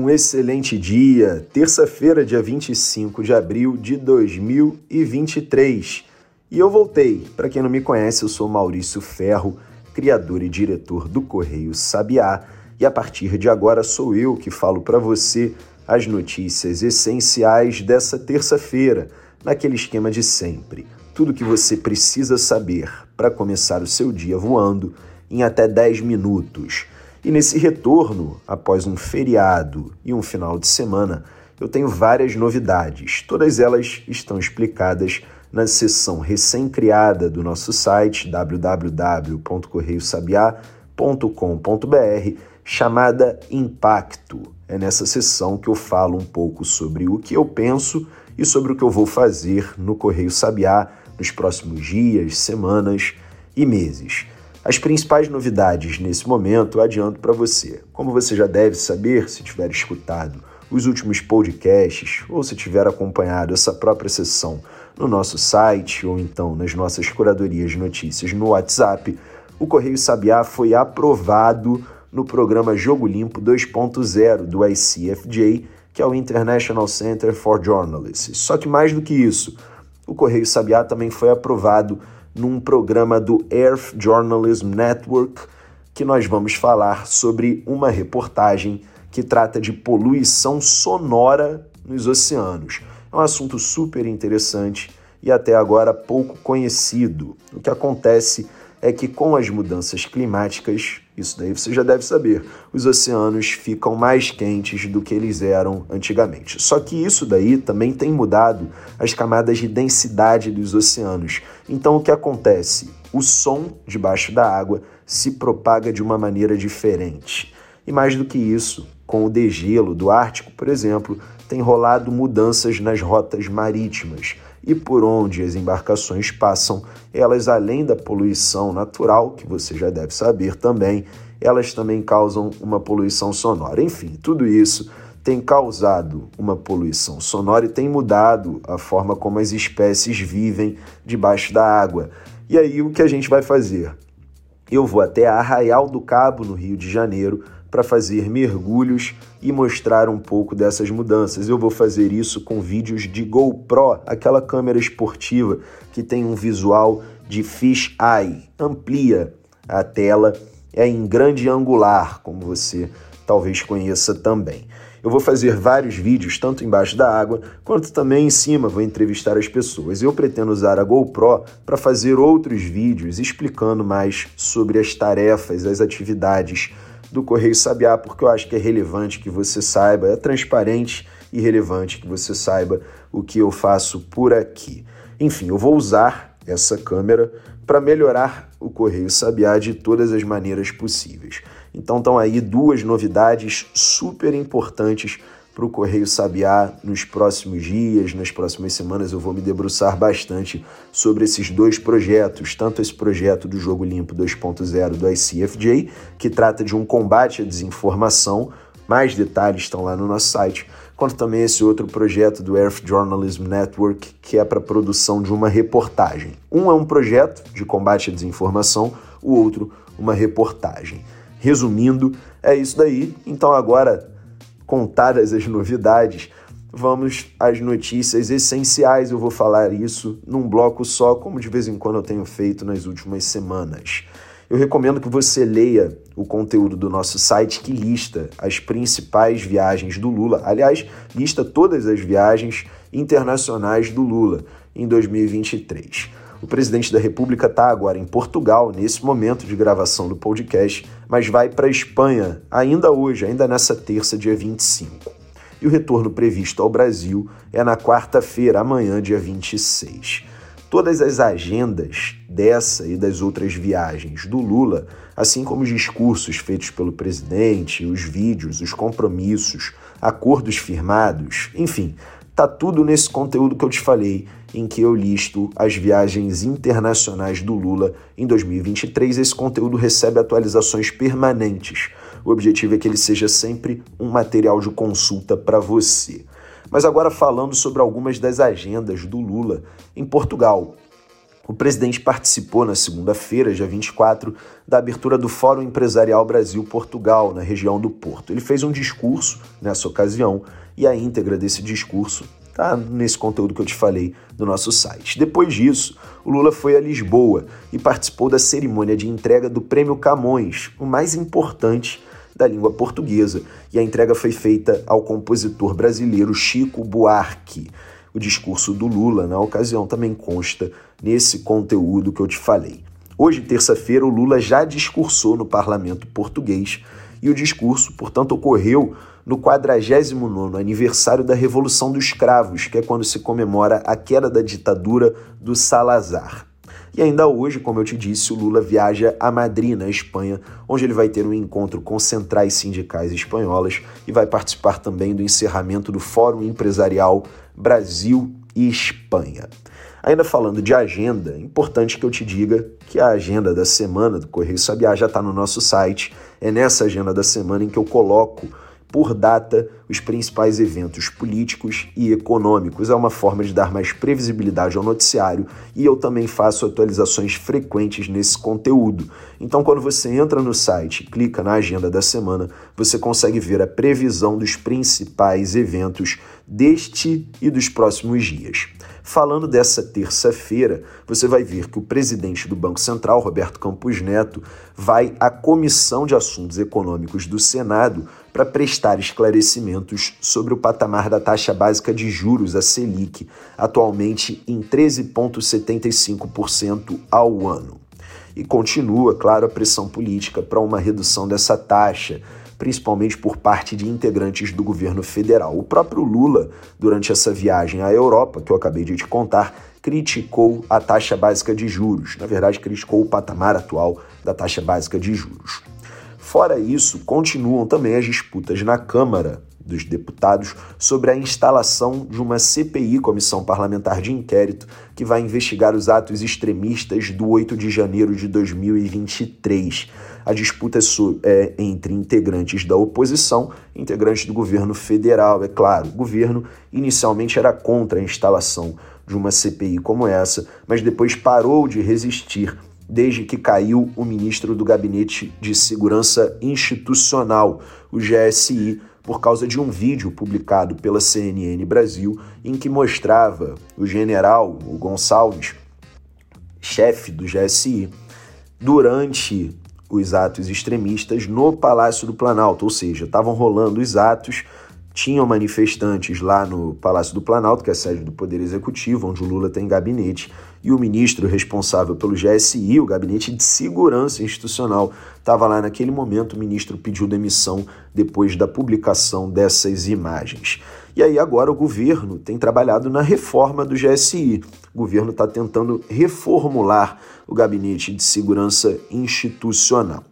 Um excelente dia, terça-feira, dia 25 de abril de 2023. E eu voltei. Para quem não me conhece, eu sou Maurício Ferro, criador e diretor do Correio Sabiá, e a partir de agora sou eu que falo para você as notícias essenciais dessa terça-feira, naquele esquema de sempre. Tudo que você precisa saber para começar o seu dia voando em até 10 minutos. E nesse retorno, após um feriado e um final de semana, eu tenho várias novidades. Todas elas estão explicadas na seção recém-criada do nosso site www.correiosabiá.com.br, chamada Impacto. É nessa seção que eu falo um pouco sobre o que eu penso e sobre o que eu vou fazer no Correio Sabiá nos próximos dias, semanas e meses. As principais novidades nesse momento adianto para você. Como você já deve saber se tiver escutado os últimos podcasts ou se tiver acompanhado essa própria sessão no nosso site ou então nas nossas curadorias de notícias no WhatsApp, o Correio Sabiá foi aprovado no programa Jogo Limpo 2.0 do ICFJ, que é o International Center for Journalists. Só que mais do que isso, o Correio Sabiá também foi aprovado num programa do Earth Journalism Network, que nós vamos falar sobre uma reportagem que trata de poluição sonora nos oceanos. É um assunto super interessante e até agora pouco conhecido. O que acontece é que com as mudanças climáticas, isso daí você já deve saber, os oceanos ficam mais quentes do que eles eram antigamente. Só que isso daí também tem mudado as camadas de densidade dos oceanos. Então o que acontece? O som debaixo da água se propaga de uma maneira diferente. E mais do que isso, com o degelo do Ártico, por exemplo, tem rolado mudanças nas rotas marítimas e por onde as embarcações passam, elas além da poluição natural, que você já deve saber também, elas também causam uma poluição sonora. Enfim, tudo isso tem causado uma poluição sonora e tem mudado a forma como as espécies vivem debaixo da água. E aí o que a gente vai fazer? Eu vou até Arraial do Cabo, no Rio de Janeiro, para fazer mergulhos e mostrar um pouco dessas mudanças. Eu vou fazer isso com vídeos de GoPro, aquela câmera esportiva que tem um visual de fish eye, amplia a tela, é em grande angular, como você talvez conheça também. Eu vou fazer vários vídeos, tanto embaixo da água, quanto também em cima, vou entrevistar as pessoas. Eu pretendo usar a GoPro para fazer outros vídeos explicando mais sobre as tarefas, as atividades do Correio Sabiá, porque eu acho que é relevante que você saiba, é transparente e relevante que você saiba o que eu faço por aqui. Enfim, eu vou usar essa câmera para melhorar o Correio Sabiá de todas as maneiras possíveis. Então estão aí duas novidades super importantes para o Correio Sabiá nos próximos dias, nas próximas semanas. Eu vou me debruçar bastante sobre esses dois projetos, tanto esse projeto do Jogo Limpo 2.0 do ICFJ, que trata de um combate à desinformação, mais detalhes estão lá no nosso site, quanto também esse outro projeto do Earth Journalism Network, que é para produção de uma reportagem. Um é um projeto de combate à desinformação, o outro, uma reportagem. Resumindo, é isso daí. Então agora contadas as novidades, vamos às notícias essenciais. Eu vou falar isso num bloco só, como de vez em quando eu tenho feito nas últimas semanas. Eu recomendo que você leia o conteúdo do nosso site que lista as principais viagens do Lula. Aliás, lista todas as viagens internacionais do Lula em 2023. O presidente da República está agora em Portugal, nesse momento de gravação do podcast, mas vai para a Espanha ainda hoje, ainda nessa terça, dia 25. E o retorno previsto ao Brasil é na quarta-feira, amanhã, dia 26. Todas as agendas dessa e das outras viagens do Lula, assim como os discursos feitos pelo presidente, os vídeos, os compromissos, acordos firmados, enfim, tá tudo nesse conteúdo que eu te falei em que eu listo as viagens internacionais do Lula em 2023. Esse conteúdo recebe atualizações permanentes. O objetivo é que ele seja sempre um material de consulta para você. Mas agora falando sobre algumas das agendas do Lula em Portugal. O presidente participou na segunda-feira, dia 24, da abertura do Fórum Empresarial Brasil-Portugal, na região do Porto. Ele fez um discurso nessa ocasião e a íntegra desse discurso está nesse conteúdo que eu te falei no nosso site. Depois disso, o Lula foi a Lisboa e participou da cerimônia de entrega do Prêmio Camões, o mais importante da língua portuguesa, e a entrega foi feita ao compositor brasileiro Chico Buarque. O discurso do Lula, na ocasião, também consta nesse conteúdo que eu te falei. Hoje, terça-feira, o Lula já discursou no parlamento português e o discurso, portanto, ocorreu no 49 aniversário da Revolução dos Cravos, que é quando se comemora a queda da ditadura do Salazar. E ainda hoje, como eu te disse, o Lula viaja a Madrid, na Espanha, onde ele vai ter um encontro com centrais sindicais espanholas e vai participar também do encerramento do Fórum Empresarial Brasil e Espanha. Ainda falando de agenda, é importante que eu te diga que a agenda da semana do Correio Sabiá já está no nosso site. É nessa agenda da semana em que eu coloco por data os principais eventos políticos e econômicos. É uma forma de dar mais previsibilidade ao noticiário e eu também faço atualizações frequentes nesse conteúdo. Então, quando você entra no site e clica na agenda da semana, você consegue ver a previsão dos principais eventos deste e dos próximos dias. Falando dessa terça-feira, você vai ver que o presidente do Banco Central, Roberto Campos Neto, vai à Comissão de Assuntos Econômicos do Senado para prestar esclarecimentos sobre o patamar da taxa básica de juros, a Selic, atualmente em 13,75% ao ano. E continua, claro, a pressão política para uma redução dessa taxa principalmente por parte de integrantes do governo federal. O próprio Lula, durante essa viagem à Europa, que eu acabei de te contar, criticou a taxa básica de juros. Na verdade, criticou o patamar atual da taxa básica de juros. Fora isso, continuam também as disputas na Câmara dos Deputados sobre a instalação de uma CPI, Comissão Parlamentar de Inquérito, que vai investigar os atos extremistas do 8 de janeiro de 2023. A disputa é entre integrantes da oposição integrantes do governo federal. É claro, o governo inicialmente era contra a instalação de uma CPI como essa, mas depois parou de resistir desde que caiu o ministro do Gabinete de Segurança Institucional, o GSI, por causa de um vídeo publicado pela CNN Brasil em que mostrava o general, o Gonçalves, chefe do GSI, durante os atos extremistas no Palácio do Planalto, ou seja, estavam rolando os atos, tinham manifestantes lá no Palácio do Planalto, que é a sede do Poder Executivo, onde o Lula tem gabinete, e o ministro responsável pelo GSI, o Gabinete de Segurança Institucional, estava lá naquele momento. O ministro pediu demissão depois da publicação dessas imagens. E aí agora o governo tem trabalhado na reforma do GSI. O governo está tentando reformular o Gabinete de Segurança Institucional.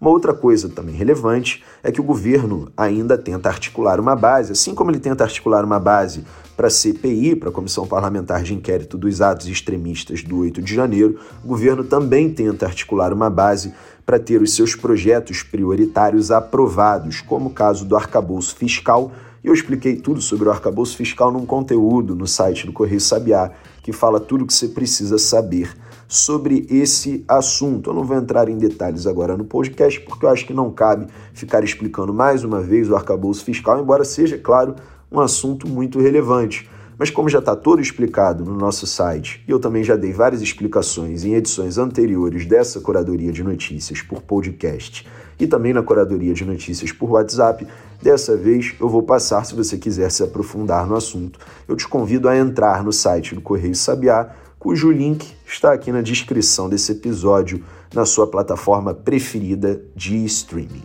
Uma outra coisa também relevante é que o governo ainda tenta articular uma base, assim como ele tenta articular uma base para a CPI, para a Comissão Parlamentar de Inquérito dos Atos Extremistas do 8 de janeiro, o governo também tenta articular uma base para ter os seus projetos prioritários aprovados, como o caso do arcabouço fiscal. E eu expliquei tudo sobre o arcabouço fiscal num conteúdo no site do Correio Sabiá, que fala tudo o que você precisa saber sobre esse assunto. Eu não vou entrar em detalhes agora no podcast, porque eu acho que não cabe ficar explicando mais uma vez o arcabouço fiscal, embora seja, claro, um assunto muito relevante. Mas como já está todo explicado no nosso site, e eu também já dei várias explicações em edições anteriores dessa curadoria de notícias por podcast e também na curadoria de notícias por WhatsApp, dessa vez eu vou passar se você quiser se aprofundar no assunto. Eu te convido a entrar no site do Correio Sabiá cujo link está aqui na descrição desse episódio na sua plataforma preferida de streaming.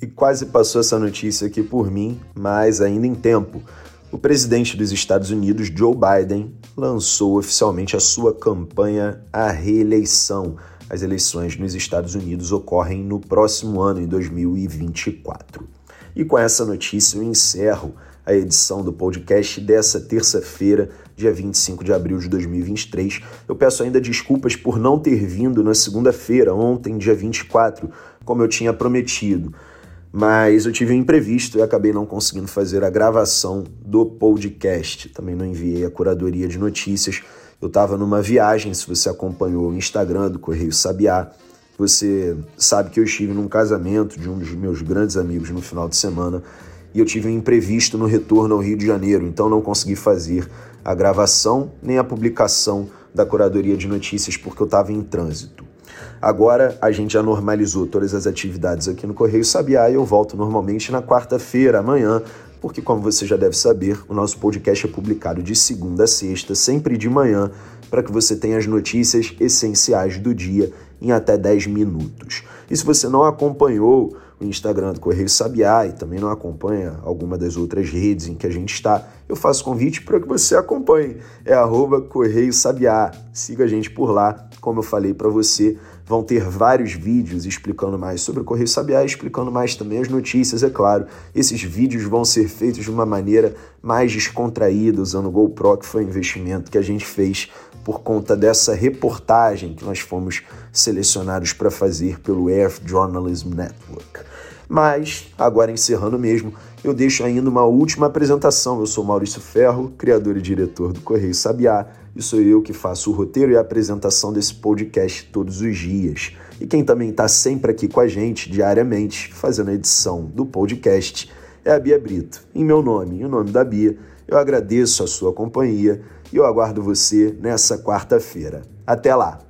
E quase passou essa notícia aqui por mim, mas ainda em tempo. O presidente dos Estados Unidos, Joe Biden, lançou oficialmente a sua campanha à reeleição. As eleições nos Estados Unidos ocorrem no próximo ano, em 2024. E com essa notícia eu encerro a edição do podcast dessa terça-feira, dia 25 de abril de 2023. Eu peço ainda desculpas por não ter vindo na segunda-feira, ontem, dia 24, como eu tinha prometido. mas eu tive um imprevisto e acabei não conseguindo fazer a gravação do podcast. Também não enviei a curadoria de notícias. Eu estava numa viagem, se você acompanhou o Instagram do Correio Sabiá, você sabe que eu estive num casamento de um dos meus grandes amigos no final de semana e eu tive um imprevisto no retorno ao Rio de Janeiro, então não consegui fazer a gravação nem a publicação da curadoria de notícias porque eu estava em trânsito. Agora a gente já normalizou todas as atividades aqui no Correio Sabiá e eu volto normalmente na quarta-feira, amanhã, porque, como você já deve saber, o nosso podcast é publicado de segunda a sexta, sempre de manhã, para que você tenha as notícias essenciais do dia em até 10 minutos. E se você não acompanhou o Instagram do Correio Sabiá e também não acompanha alguma das outras redes em que a gente está, eu faço convite para que você acompanhe. É arroba Correio Sabiá. Siga a gente por lá. Como eu falei para você, vão ter vários vídeos explicando mais sobre o Correio Sabiá, explicando mais também as notícias, é claro. Esses vídeos vão ser feitos de uma maneira mais descontraída, usando o GoPro, que foi um investimento que a gente fez por conta dessa reportagem que nós fomos selecionados para fazer pelo Earth Journalism Network. Mas, agora encerrando mesmo, eu deixo ainda uma última apresentação. Eu sou Maurício Ferro, criador e diretor do Correio Sabiá, e sou eu que faço o roteiro e a apresentação desse podcast todos os dias. E quem também está sempre aqui com a gente, diariamente, fazendo a edição do podcast, é a Bia Brito. Em meu nome em nome da Bia, eu agradeço a sua companhia e eu aguardo você nessa quarta-feira. Até lá!